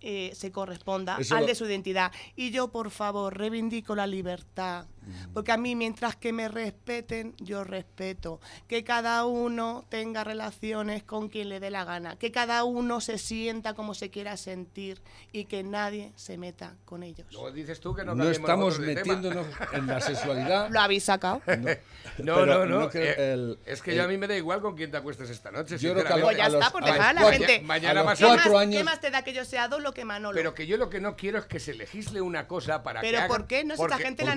eh, se corresponda Eso al de su identidad. Y yo, por favor, reivindico la libertad. Porque a mí, mientras que me respeten, yo respeto. Que cada uno tenga relaciones con quien le dé la gana. Que cada uno se sienta como se quiera sentir y que nadie se meta con ellos. luego dices tú que no, No estamos metiéndonos en la sexualidad. ¿Lo habéis sacado? No, Pero no, no. eh, el- es que el- yo a mí me da igual con quién te acuestes esta noche. Yo creo que. Pues ya a los- está, por a los dejar a la cuatro- gente. Mañana a va a los ser- ¿Qué cuatro años. qué más te da que yo sea Dolo que Manolo? Pero que yo lo que no quiero es que se legisle una cosa para Pero que hagan- ¿por qué no? Si esta gente la se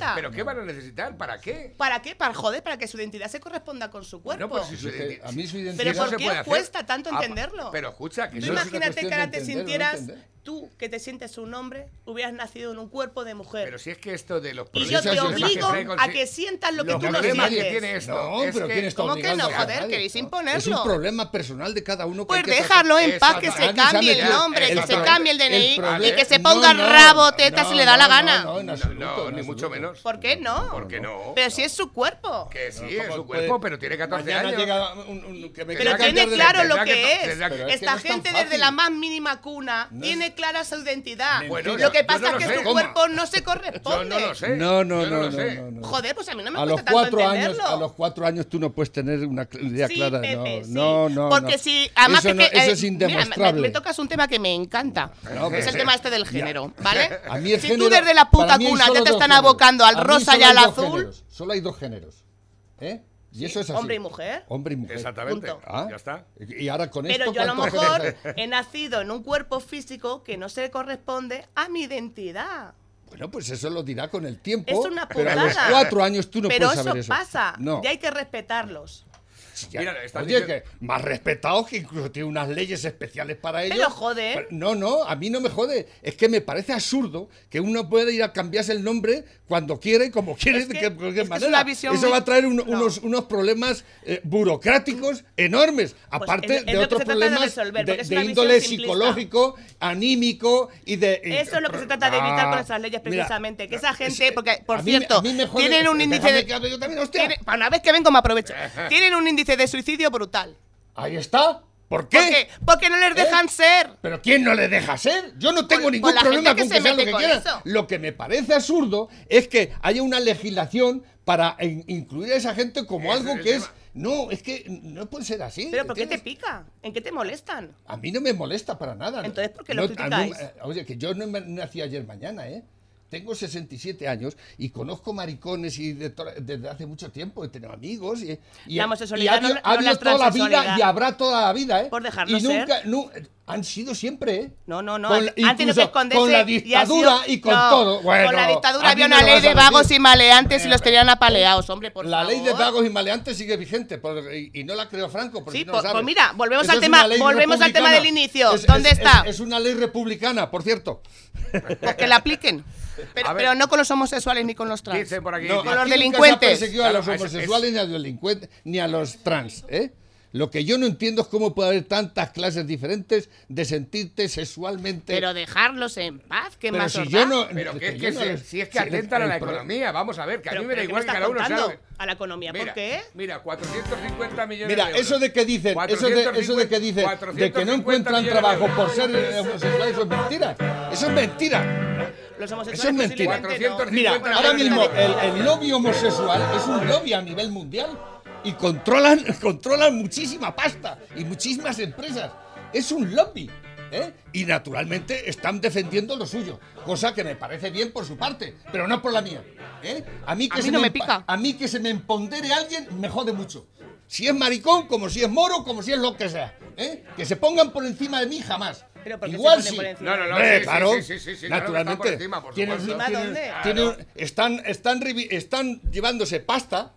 necesita. ¿Pero qué van a necesitar? ¿Para qué? ¿Para qué? Para joder, para que su identidad se corresponda con su cuerpo. Bueno, pues si su a mí su identidad- Pero ¿por se qué puede os hacer- cuesta tanto Ah, entenderlo? Pero escucha, que Tú Eso eso es una imagínate que ahora te no sintieras. Tú que te sientes un hombre, hubieras nacido en un cuerpo de mujer. Pero si es que esto de los y yo problemas te problemas obligo a que sientas lo que tú no problemas que sientes. tiene esto No, es pero que- ¿quién está ¿Cómo que no? Joder, queréis imponerlo. Es un problema personal de cada uno. que Pues déjalo en paz, que se cambie el nombre, que se cambie el DNI y que se ponga no, rabo teta no, si le da la gana. No, en No, absoluto, no, en ni mucho menos. ¿Por qué no? ¿Por qué no? Pero si es su cuerpo. Que sí, es ¿cómo su puede- cuerpo, pero tiene 14 Mañana años. Pero tiene claro lo que- es. Esta gente desde la más mínima cuna No clara su identidad. Bueno, lo que pasa no es que sé. su ¿Cómo? cuerpo no se Yo corresponde. no lo sé. No, no, yo no, lo no, sé. no, no. Joder, pues a mí no me A los cuesta tanto cuatro años, entenderlo. a los cuatro años tú no puedes tener una idea Sí, clara. Pepe, no, sí. no, no. Porque no. si, además eso, es no- que, eso eh, es mira, me- indemostrable. me, tocas un tema que me encanta. No, es pero el sí. tema este del Ya. género, ¿vale? A mí el si género, tú desde la puta cuna ya te están abocando al rosa y al azul, Solo hay dos géneros. ¿Eh? Y eso es así. hombre y mujer. Hombre y mujer. Exactamente. Ah, Ya está. Y ahora con Pero esto. yo a lo ¿cuántos mejor he nacido en un cuerpo físico que no se corresponde a mi identidad. Bueno, pues eso lo dirá con el tiempo. Es una Pero a los putada. cuatro años tú no Pero puedes eso saber eso. pasa. No. Y hay que respetarlos. Ya- Mira, estás Oye, diciendo- que más respetados que incluso tiene unas leyes especiales para ellos. Pero jode. Pero- No, no, a mí no me jode. Es que me parece absurdo que uno pueda ir a cambiarse el nombre cuando quiere y como quiere, Es que- de cualquier es que manera. Eso va a traer un- No. unos, unos problemas eh, burocráticos enormes. Aparte es- es de otros trata de problemas resolver, de, de índole psicológico, anímico y de. y- Eso es lo que se trata de evitar con Ah, esas leyes mira, precisamente. que esa es gente, que porque, por a mí- cierto, a mí me jode- tienen un índice de... que yo también, tienen- para una vez que vengo me aprovecho. tienen un índice de suicidio brutal. Ahí está. ¿Por qué? ¿Por qué? Porque no les dejan ser. ¿Pero quién no le deja ser? Yo no tengo Por- ningún por problema que con que sea lo que con quiera. eso. Lo que me parece absurdo es que haya una legislación para in- incluir a esa gente como algo es que es... No, es que no puede ser así. ¿Pero por qué te pica? ¿En qué te molestan? A mí no me molesta para nada. Entonces, ¿por qué lo No, mí- criticáis? eh, oye, que yo no me- nací ayer mañana, ¿eh? Tengo 67 años y conozco maricones y de desde hace mucho tiempo he tenido amigos y, y, La homosexualidad no- no toda la vida y habrá toda la vida, ¿eh? Por dejarlo y nunca, nu- han sido siempre, ¿eh? No, no, no. Con- han tenido que esconderse. con la y ha dictadura sido- y con No, todo. Bueno, con la dictadura había una ley de vagos y maleantes y los tenían apaleados, hombre, por La favor. ley de vagos y maleantes sigue vigente por- y, y no la creó Franco. Por Sí, no pues- lo sabes. pues mira, volvemos Eso al tema- volvemos al tema del inicio. Es- ¿Dónde es- está? Es, es una ley republicana, por cierto. Pues que la apliquen. Pero, no con los homosexuales ni con los trans. Dice por aquí. No, Con los aquí nunca delincuentes. se perseguido a los es- es- homosexuales ni a los delincuentes ni a los trans, ¿eh? Lo que yo no entiendo es cómo puede haber tantas clases diferentes de sentirte sexualmente. Pero dejarlos en paz, ¿qué Pero más si yo no- Pero que es yo que no si, les- si es que atentan a la economía, vamos a ver, que a mí me da pero ¿qué igual que cada uno sabe. A la economía, ¿por Mira, qué? Mira, 450 millones Mira, de euros. eso de que dicen, eso de, eso de que dicen, de que 450 no encuentran trabajo por ser homosexuales, eso es mentira. Eso es mentira. Los homosexuales Eso es mentira. posiblemente no. 450 Mira, Bueno, ahora pero mismo el, el lobby homosexual es un lobby a nivel mundial y controlan, controlan muchísima pasta y muchísimas empresas. Es un lobby. ¿eh? Y naturalmente están defendiendo lo suyo, cosa que me parece bien por su parte, pero no por la mía. ¿eh? A mí que A se no me empa- pica. A mí que se me empondere alguien me jode mucho. Si es maricón, como si es moro, como si es lo que sea. ¿eh? Que se pongan por encima de mí jamás. Pero ¿por qué se Igual ponen sí. No, no, no, sí, claro, sí, sí, naturalmente. están, están, están llevándose pasta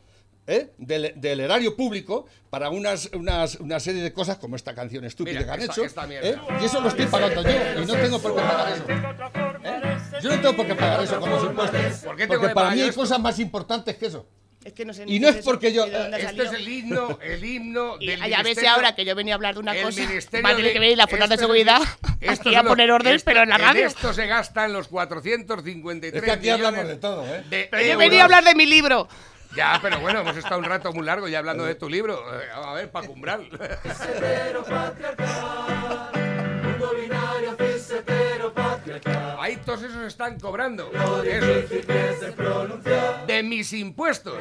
¿eh? del, del erario público para unas, unas, una serie de cosas como esta canción estúpida Mira, que han esta- hecho. esta. ¿eh? Y eso lo estoy pagando yo y no tengo por qué pagar eso. ¿eh? Yo no tengo por qué pagar eso con los impuestos. ¿Por qué tengo porque que para mí hay esto? cosas más importantes que eso. Es que no sé Y no es porque yo- Esto salido. es el himno, el himno Y del ya ves si ministerio- ahora que yo venía a hablar de una cosa, va a tener que venir las fuerzas de esto seguridad estos aquí a poner orden, esto- pero en la radio. esto se gastan los 453 Es que aquí hablamos de todo, ¿eh? de Pero yo venía a hablar de mi libro. Ya, pero bueno, hemos estado un rato muy largo ya hablando de tu libro. Eh, A ver, para están cobrando. De mis impuestos.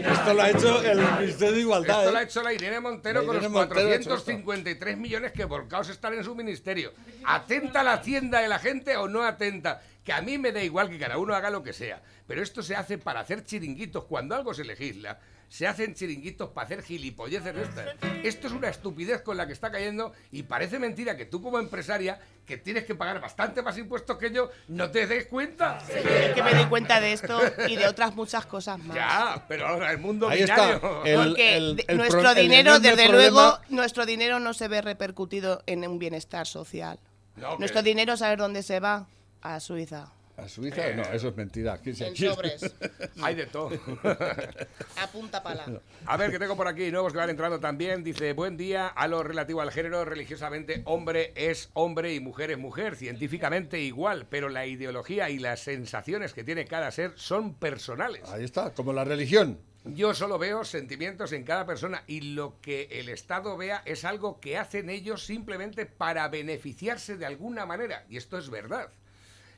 Esto lo ha hecho el Ministerio de Igualdad. Esto lo ha ¿eh? hecho la Irene Montero La con Irene los Montero ha hecho 453 millones que volcaos están en su ministerio. ¿Atenta la hacienda de la gente o no atenta? Que a mí me da igual que cada uno haga lo que sea. Pero esto se hace para hacer chiringuitos. Cuando algo se legisla, se hacen chiringuitos para hacer gilipolleces estas. Esto es una estupidez con la que está cayendo y parece mentira que tú como empresaria, que tienes que pagar bastante más impuestos que yo, no te des cuenta. Es que me doy cuenta de esto y de otras muchas cosas más. Ya, pero ahora el mundo Ahí está. binario. El- Porque el- de- el nuestro dinero, desde problema- luego, nuestro dinero no se ve repercutido en un bienestar social. No, que- nuestro dinero, ¿sabes dónde se va? A Suiza. ¿A Suiza? No, eso es mentira. Aquí se- En aquí- sobres. Hay de todo. A punta pala. A ver, que tengo por aquí nuevos que van entrando también. Dice, buen día, a lo relativo al género, religiosamente hombre es hombre y mujer es mujer, científicamente igual, pero la ideología y las sensaciones que tiene cada ser son personales. Ahí está, como la religión. Yo solo veo sentimientos en cada persona y lo que el Estado vea es algo que hacen ellos simplemente para beneficiarse de alguna manera. Y esto es verdad.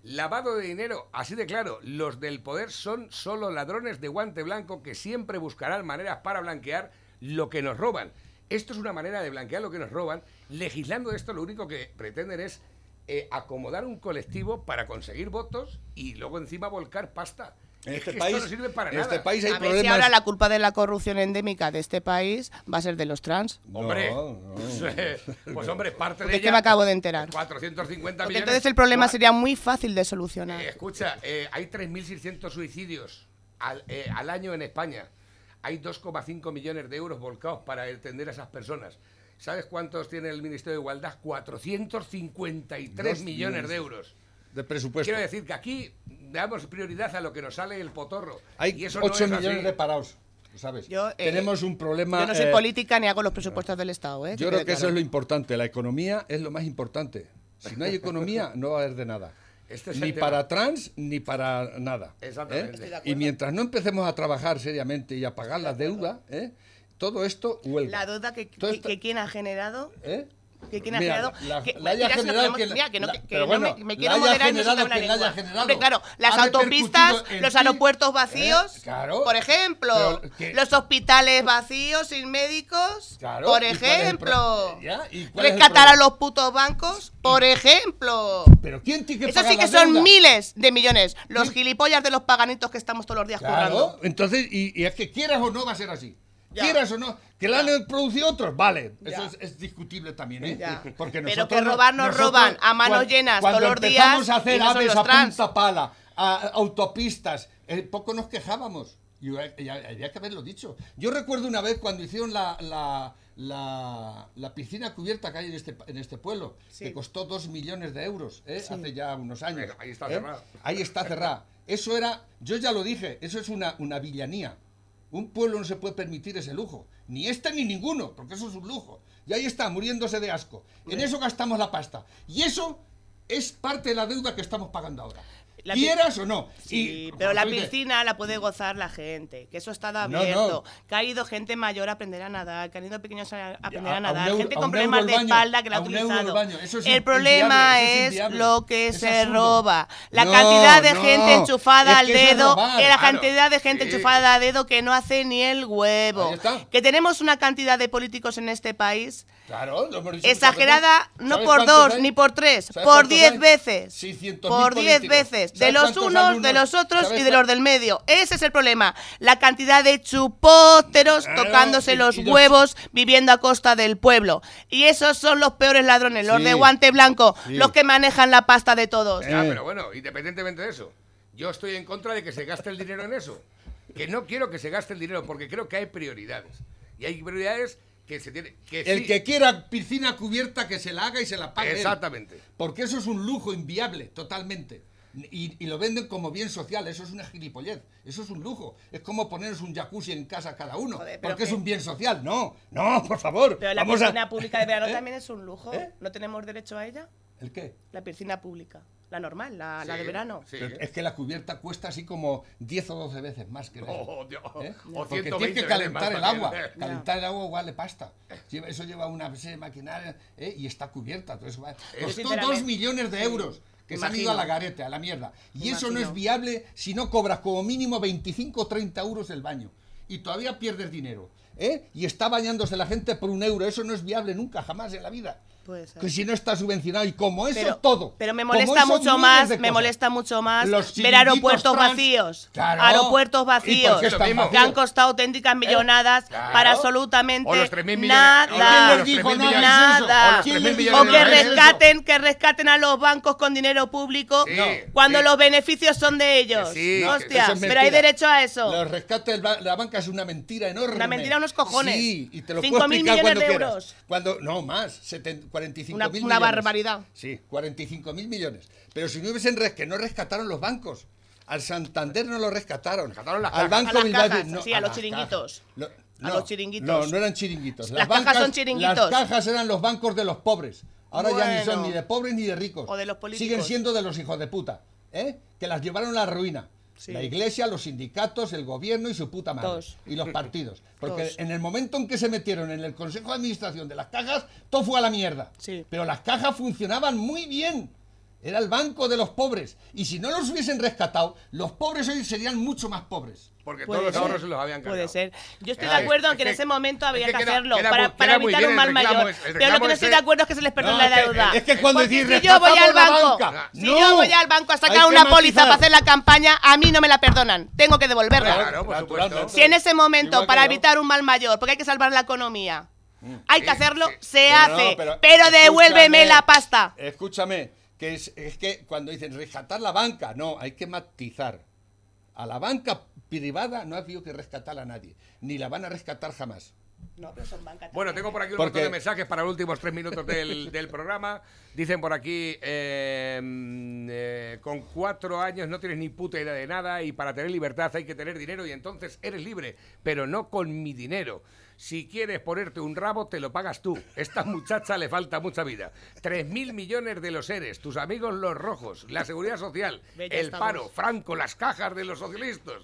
Lavado de dinero, así de claro, los del poder son solo ladrones de guante blanco que siempre buscarán maneras para blanquear lo que nos roban. Esto es una manera de blanquear lo que nos roban. Legislando esto lo único que pretenden es eh, acomodar un colectivo para conseguir votos y luego encima volcar pasta. En Es este país, esto no sirve para en nada. este país hay A ver si problemas. ahora la culpa de la corrupción endémica de este país va a ser de los trans. Hombre, No, no. pues hombre, parte de que ella, me acabo de enterar. 450 Porque millones. entonces el problema sería muy fácil de solucionar. Eh, escucha, eh, hay 3.600 suicidios al, eh, al año en España. Hay 2,5 millones de euros volcados para atender a esas personas. ¿Sabes cuántos tiene el Ministerio de Igualdad? 453 Dos millones de euros. De presupuesto. Quiero decir que aquí damos prioridad a lo que nos sale el potorro. Hay y eso 8 no es millones así. de parados, ¿sabes? Yo, eh, Tenemos un problema. Yo no soy eh, política ni hago los presupuestos del Estado. ¿eh? Yo creo que eso es lo importante. La economía es lo más importante. Si no hay economía, no va a haber de nada. Este es ni para trans ni para nada. ¿eh? Exactamente. Y mientras no empecemos a trabajar seriamente y a pagar la deuda, ¿eh? todo esto huelga. La deuda que, que, esto- que quién ha generado. ¿eh? Que quién ha generado. que- quien me, quiero moderar una quien lengua. Hombre, claro, las autopistas, los aeropuertos vacíos, Eh, claro. por ejemplo, Pero los hospitales vacíos sin médicos, Claro, por ¿y cuál es el ejemplo, rescatar a los putos bancos, por ejemplo. Pero ¿quién tiene que Eso sí que son miles de millones. Los gilipollas de los paganitos que estamos todos los días Claro, currando. entonces, y, y es que quieras o no va a ser así. Ya. Quieras o no, que la han producido otros, vale, Ya. eso es, es discutible también, ¿eh? Ya. Porque Pero nosotros que no- robar nos nosotros, roban a manos llenas cuando todos los empezamos días a hacer y aves a trans. punta pala a autopistas. Eh, poco nos quejábamos. Y había que haberlo dicho. Yo recuerdo una vez cuando hicieron la, la, la- la piscina cubierta que hay en este, en este pueblo, Sí. que costó dos millones de euros ¿eh? hace ya unos años. Pero ahí está ¿eh? cerrada. Ahí está cerrada. Eso era, yo ya lo dije, eso es una, una villanía. Un pueblo no se puede permitir ese lujo. Ni este ni ninguno, porque eso es un lujo. Y ahí está, muriéndose de asco. En eso gastamos la pasta. Y eso es parte de la deuda que estamos pagando ahora. La Quieras o no. Sí, Y, pero la piscina la puede gozar la gente, que eso está No, no. abierto, que ha ido gente mayor a aprender a nadar, que han ido pequeños a aprender a- nadar, euro- gente con problemas de baño, espalda que la ha utilizado. es el problema es lo que es se absurdo. roba, la No, cantidad de gente enchufada al dedo, robar, la claro, cantidad de gente sí. enchufada al dedo que no hace ni el huevo. Que tenemos una cantidad de políticos en este país Claro, exagerada veces. no ¿Sabes por dos hay? ni por tres, ¿Sabes por diez hay? veces. 600.000 Por diez políticos. De ¿Sabes los unos, de los otros ¿Sabes y de los del medio. Ese es el problema. La cantidad de chupóteros Claro, tocándose y- los y los- huevos viviendo a costa del pueblo. Y esos son los peores ladrones, los de guante blanco, Sí. los que manejan la pasta de todos. Ya, pero bueno, independientemente de eso, yo estoy en contra de que se gaste el dinero en eso. Que no quiero que se gaste el dinero porque creo que hay prioridades. Y hay prioridades que se tiene que El sí, que quiera piscina cubierta que se la haga y se la pague. él. Exactamente. Porque eso es un lujo inviable, totalmente. Y, y lo venden como bien social, eso es una gilipollez, eso es un lujo. Es como ponernos un jacuzzi en casa cada uno, Joder, porque es un bien social. No, no, por favor. Pero la vamos a- piscina pública de verano ¿Eh? también es un lujo. ¿Eh? ¿No tenemos derecho a ella? ¿El qué? La piscina pública. La normal, la, de verano. sí. Es que la cubierta cuesta así como 10 o 12 veces más que la Oh, Dios. ¿Eh? O Porque 120 tienes que calentar el también. agua. Calentar el agua vale pasta. Lleva- eso lleva una serie de maquinaria ¿eh? y está cubierta. Entonces, va- costó sinceramente, dos millones de euros que se han ido a la garete, a la mierda. Y eso no es viable si no cobras como mínimo 25 o 30 euros el baño. Y todavía pierdes dinero. ¿eh? Y está bañándose la gente por un euro. Eso no es viable nunca, jamás en la vida. Puede ser. Que si no está subvencionado. Y como eso pero, todo. pero me molesta mucho más, me molesta mucho más Los ver aeropuertos trans. vacíos, Claro. aeropuertos ¿Y por vacíos que han vacíos? costado auténticas millonadas Claro. para absolutamente O los 3.000 millones- nada, nada. O los ¿Quién 3.000 les dijo, millones o de que rescaten, que rescaten a los bancos con dinero público Sí, cuando sí. los beneficios son de ellos. Sí, Hostia, es pero hay derecho a eso. Los rescates de la- banca es una mentira enorme. Una mentira unos cojones. Sí, y te lo Cinco puedo mil explicar millones cuando de quieras. euros. Cuando, no, más, 70, 45 Una- mil una millones. barbaridad. Sí, 45 mil millones. Pero si no hubiesen res- que no rescataron los bancos. Al Santander no lo rescataron. Rescataron las Al. Banco A las Bilbao cajas, no, sí, a los chiringuitos. A los chiringuitos. No, no eran chiringuitos. Las cajas son chiringuitos. Las cajas eran los bancos de los pobres. Ahora ya ni son ni de pobres ni de ricos. O de los políticos. Siguen siendo de los hijos de puta. ¿eh? Que las llevaron a la ruina. Sí. La iglesia, los sindicatos, el gobierno y su puta madre. Y los partidos. Porque en el momento en que se metieron en el Consejo de Administración de las cajas, todo fue a la mierda. Sí. Pero las cajas funcionaban muy bien. Era el banco de los pobres. Y si no los hubiesen rescatado, los pobres hoy serían mucho más pobres. Porque Puede todos los ser, ahorros se los habían cargado. Puede ser. Yo estoy Es de que- acuerdo en es que en que- ese momento es había que que, queda- hacerlo queda para, para evitar bien un mal reclamo mayor. es- Pero lo que no estoy de acuerdo es que se les perdone No, la es que- deuda. es que cuando Porque decís, si yo voy al "Rescatamos la banco, banca". si No. yo voy al banco a sacar que una póliza para hacer la campaña, a mí no me la perdonan. Tengo que devolverla. Claro, por supuesto. Si en ese momento, que para evitar un mal mayor, porque hay que salvar la economía, hay que hacerlo, se hace. pero devuélveme la pasta. Escúchame, que es, es que cuando dicen rescatar la banca, no, hay que matizar. A la banca privada no ha habido que rescatar a nadie, ni la van a rescatar jamás. No, pero son bancas Bueno, tengo por aquí un Porque- montón de mensajes para los últimos tres minutos del, del programa. Dicen por aquí, eh, mm, eh, con cuatro años no tienes ni puta idea de nada y para tener libertad hay que tener dinero y entonces eres libre, pero no con mi dinero. Si quieres ponerte un rabo, te lo pagas tú. Esta muchacha le falta mucha vida. Tres mil millones de los seres, tus amigos los rojos, la seguridad social, el paro, Franco, las cajas de los socialistas.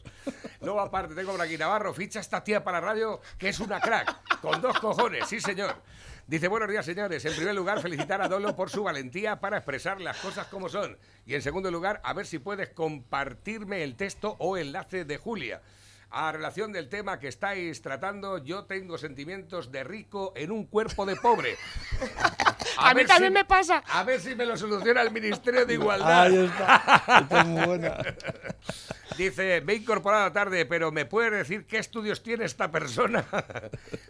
Luego, aparte, tengo por aquí Navarro, ficha esta tía para radio, que es una crack, con dos cojones, sí señor. Dice, buenos días señores, en primer lugar felicitar a Dolo por su valentía para expresar las cosas como son. Y en segundo lugar, a ver si puedes compartirme el texto o enlace de Julia. A relación del tema que estáis tratando, yo tengo sentimientos de rico en un cuerpo de pobre. A mí ver también si- me pasa. A ver si me lo soluciona el Ministerio de Igualdad. Ahí está. Esta es muy buena. Dice, me he incorporado tarde, pero ¿me puede decir qué estudios tiene esta persona?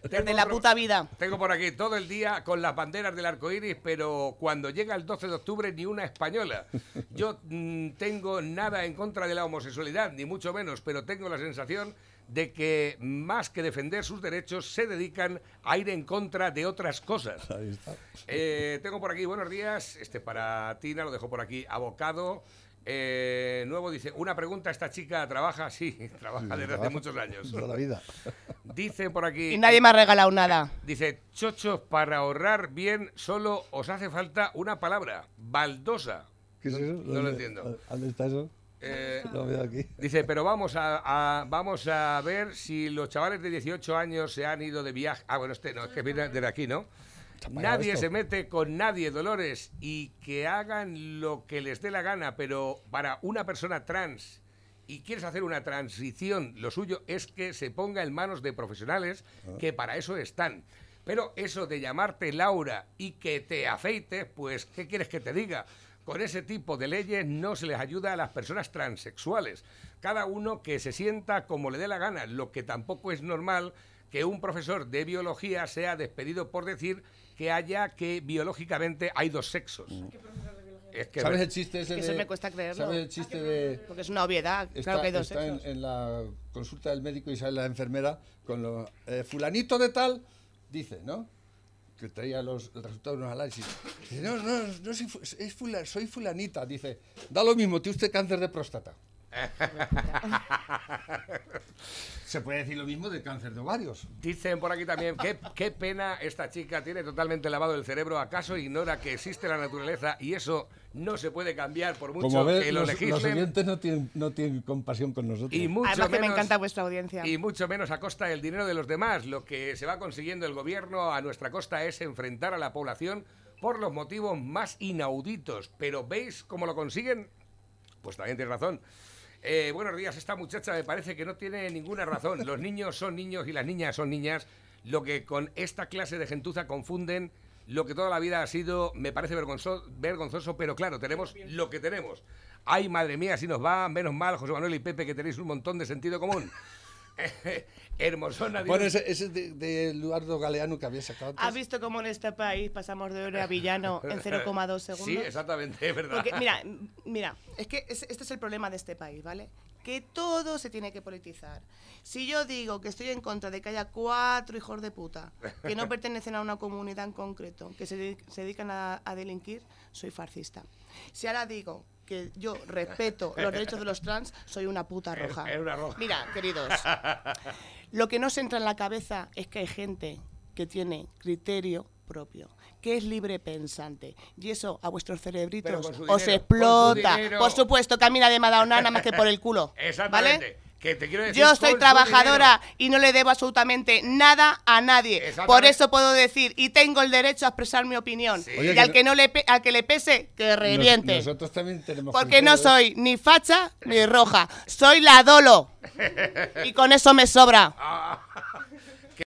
Tengo De la otro- puta vida. Tengo por aquí todo el día con las banderas del arco iris, pero cuando llega el 12 de octubre ni una española. Yo mm, tengo nada en contra de la homosexualidad, ni mucho menos, pero tengo la sensación de que más que defender sus derechos se dedican a ir en contra de otras cosas. Ahí está. Eh, tengo por aquí, buenos días, este para Tina, lo dejo por aquí, abocado. Eh, nuevo dice, una pregunta, ¿esta chica trabaja? Sí, trabaja desde hace muchos años. Toda la vida. Dice por aquí... Y nadie me ha regalado nada. Dice, chochos, para ahorrar bien solo os hace falta una palabra, baldosa. ¿Qué es No- eso? no lo ¿Dónde- entiendo. ¿Dónde está eso? Eh, dice, pero vamos a, a- vamos a ver si los chavales de 18 años se han ido de viaje. Ah, bueno, este no, es que viene de aquí, ¿no? Nadie esto? se mete con nadie, Dolores, y que hagan lo que les dé la gana, pero para una persona trans y quieres hacer una transición, lo suyo es que se ponga en manos de profesionales que para eso están. Pero eso de llamarte Laura y que te afeites, pues, ¿qué quieres que te diga? Con ese tipo de leyes no se les ayuda a las personas transexuales. Cada uno que se sienta como le dé la gana, lo que tampoco es normal que un profesor de biología sea despedido por decir que haya que biológicamente hay dos sexos. Es que ¿Sabes el chiste ese Que de...? eso me cuesta creerlo. ¿Sabes el chiste de...? Porque es una obviedad. Está, claro que hay dos está en la consulta del médico y sale la enfermera con los... eh, fulanito de tal, dice, ¿no? Que traía los, el resultado de unos análisis. Dice, no, no, no soy, es fula- soy fulanita. Dice, da lo mismo, tiene usted cáncer de próstata. Se puede decir lo mismo de cáncer de ovarios. Dicen por aquí también, qué, qué pena esta chica tiene totalmente lavado el cerebro. ¿Acaso ignora que existe la naturaleza y eso no se puede cambiar por mucho Como ves, que lo los, los legislen? oyentes no tienen, no tienen compasión con nosotros. Y mucho Además que me menos- encanta vuestra audiencia. Y mucho menos a costa del dinero de los demás. Lo que se va consiguiendo el gobierno a nuestra costa es enfrentar a la población por los motivos más inauditos. Pero ¿veis cómo lo consiguen? Pues también tienes razón. Eh, buenos días, esta muchacha me parece que no tiene ninguna razón. Los niños son niños y las niñas son niñas. Lo que con esta clase de gentuza confunden lo que toda la vida ha sido, me parece vergonzoso, vergonzoso pero claro, tenemos lo que tenemos. Ay, madre mía, si nos va, menos mal, José Manuel y Pepe, que tenéis un montón de sentido común. Hermosona, Bueno, ese, ese de, de Eduardo Galeano que había sacado antes. ¿Has visto cómo en este país pasamos de oro a villano en 0,2 segundos? Sí, exactamente, es verdad. Porque, mira, mira, es que es- este es el problema de este país, ¿vale? Que todo se tiene que politizar. Si yo digo que estoy en contra de que haya cuatro hijos de puta que no pertenecen a una comunidad en concreto, que se, se dedican a, a delinquir, soy fascista. Si ahora digo que yo respeto los derechos de los trans, soy una puta roja. es una roja. Mira, queridos, lo que no se entra en la cabeza es que hay gente que tiene criterio propio, que es libre pensante. Y eso a vuestros cerebritos os dinero, explota. Por supuesto que a mí nadie me ha dado nada, nada más que por el culo. Exactamente. ¿Vale? Que te quiero decir, Yo soy trabajadora y no le debo absolutamente nada a nadie. Por eso puedo decir y tengo el derecho a expresar mi opinión. Sí. Oye, y que al no- que no le pe- al que le pese que Nos- reviente. nosotros también tenemos Porque no soy ni facha ni roja, soy la dolo. Y con eso me sobra. Ah,